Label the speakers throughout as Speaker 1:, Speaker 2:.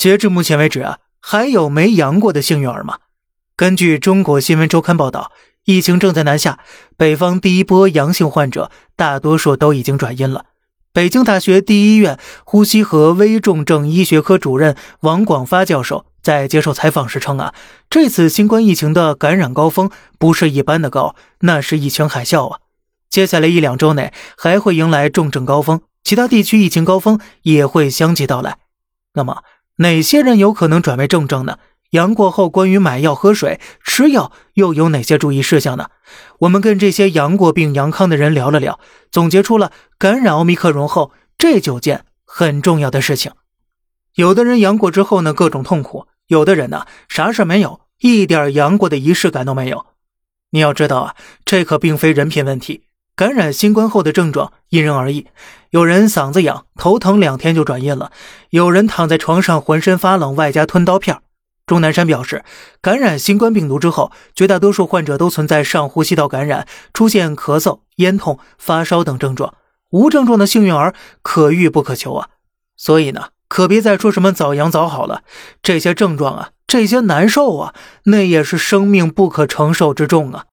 Speaker 1: 截至目前为止啊，还有没阳过的幸运儿吗？根据中国新闻周刊报道，疫情正在南下，北方第一波阳性患者大多数都已经转阴了。北京大学第一医院呼吸和危重症医学科主任王广发教授在接受采访时称啊，这次新冠疫情的感染高峰不是一般的高，那是疫情海啸啊！接下来一两周内还会迎来重症高峰，其他地区疫情高峰也会相继到来。那么哪些人有可能转为重症呢？阳过后，关于买药、喝水、吃药又有哪些注意事项呢？我们跟这些阳过病、阳康的人聊了聊，总结出了感染奥密克戎后这九件很重要的事情。有的人阳过之后呢，各种痛苦；有的人呢，啥事没有，一点阳过的仪式感都没有。你要知道啊，这可并非人品问题。感染新冠后的症状因人而异，有人嗓子痒、头疼两天就转阴了，有人躺在床上浑身发冷，外加吞刀片。钟南山表示，感染新冠病毒之后，绝大多数患者都存在上呼吸道感染，出现咳嗽、咽痛、发烧等症状。无症状的幸运儿可遇不可求啊！所以呢，可别再说什么早阳早好了。这些症状啊，这些难受啊，那也是生命不可承受之重啊。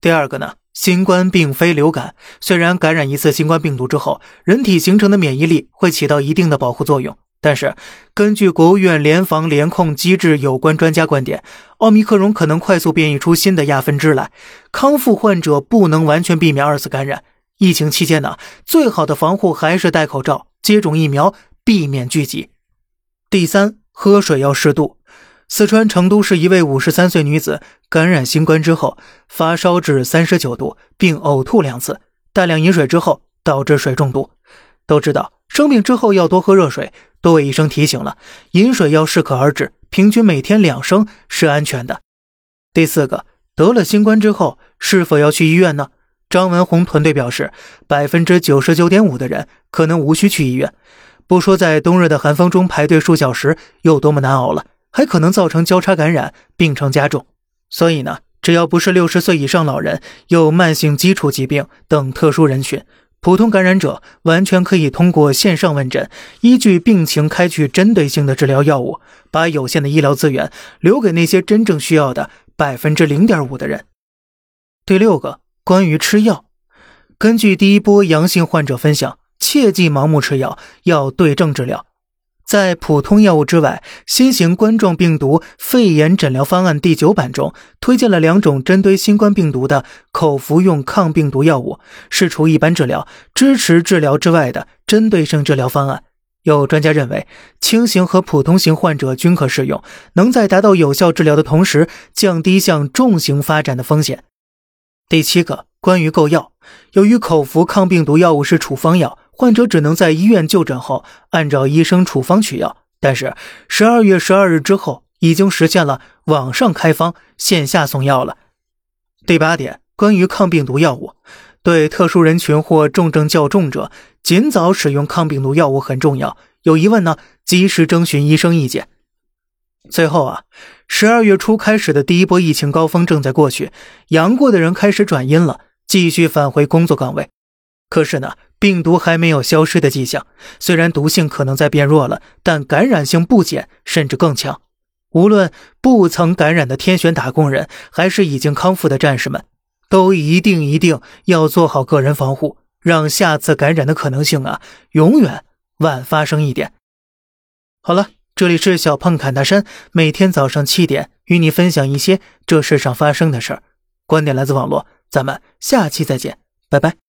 Speaker 1: 第二个呢，新冠并非流感，虽然感染一次新冠病毒之后，人体形成的免疫力会起到一定的保护作用。但是，根据国务院联防联控机制有关专家观点，奥密克戎可能快速变异出新的亚分支来，康复患者不能完全避免二次感染。疫情期间呢，最好的防护还是戴口罩、接种疫苗，避免聚集。第三，喝水要适度。四川成都市一位五十三岁女子感染新冠之后，发烧至三十九度，并呕吐两次，大量饮水之后导致水中毒。都知道生病之后要多喝热水。多位医生提醒了，饮水要适可而止，平均每天两升是安全的。第四个，得了新冠之后是否要去医院呢？张文宏团队表示，百分之九十九点五的人可能无需去医院。不说在冬日的寒风中排队数小时有多么难熬了，还可能造成交叉感染，病程加重。所以呢，只要不是六十岁以上老人、有慢性基础疾病等特殊人群。普通感染者完全可以通过线上问诊，依据病情开具针对性的治疗药物，把有限的医疗资源留给那些真正需要的百分之零点五的人。第六个，关于吃药，根据第一波阳性患者分享，切忌盲目吃药，要对症治疗。在普通药物之外，新型冠状病毒肺炎诊疗方案第九版中推荐了两种针对新冠病毒的口服用抗病毒药物，是除一般治疗、支持治疗之外的针对性治疗方案。有专家认为，轻型和普通型患者均可适用，能在达到有效治疗的同时，降低向重型发展的风险。第七个，关于购药，由于口服抗病毒药物是处方药。患者只能在医院就诊后按照医生处方取药，但是十二月十二日之后已经实现了网上开方、线下送药了。第八点，关于抗病毒药物，对特殊人群或重症较重者，尽早使用抗病毒药物很重要。有疑问呢，及时征询医生意见。最后啊，十二月初开始的第一波疫情高峰正在过去，阳过的人开始转阴了，继续返回工作岗位。可是呢？病毒还没有消失的迹象，虽然毒性可能在变弱了，但感染性不减，甚至更强。无论不曾感染的天选打工人，还是已经康复的战士们，都一定一定要做好个人防护，让下次感染的可能性啊，永远晚发生一点。好了，这里是小胖侃大山，每天早上七点与你分享一些这世上发生的事儿，观点来自网络，咱们下期再见，拜拜。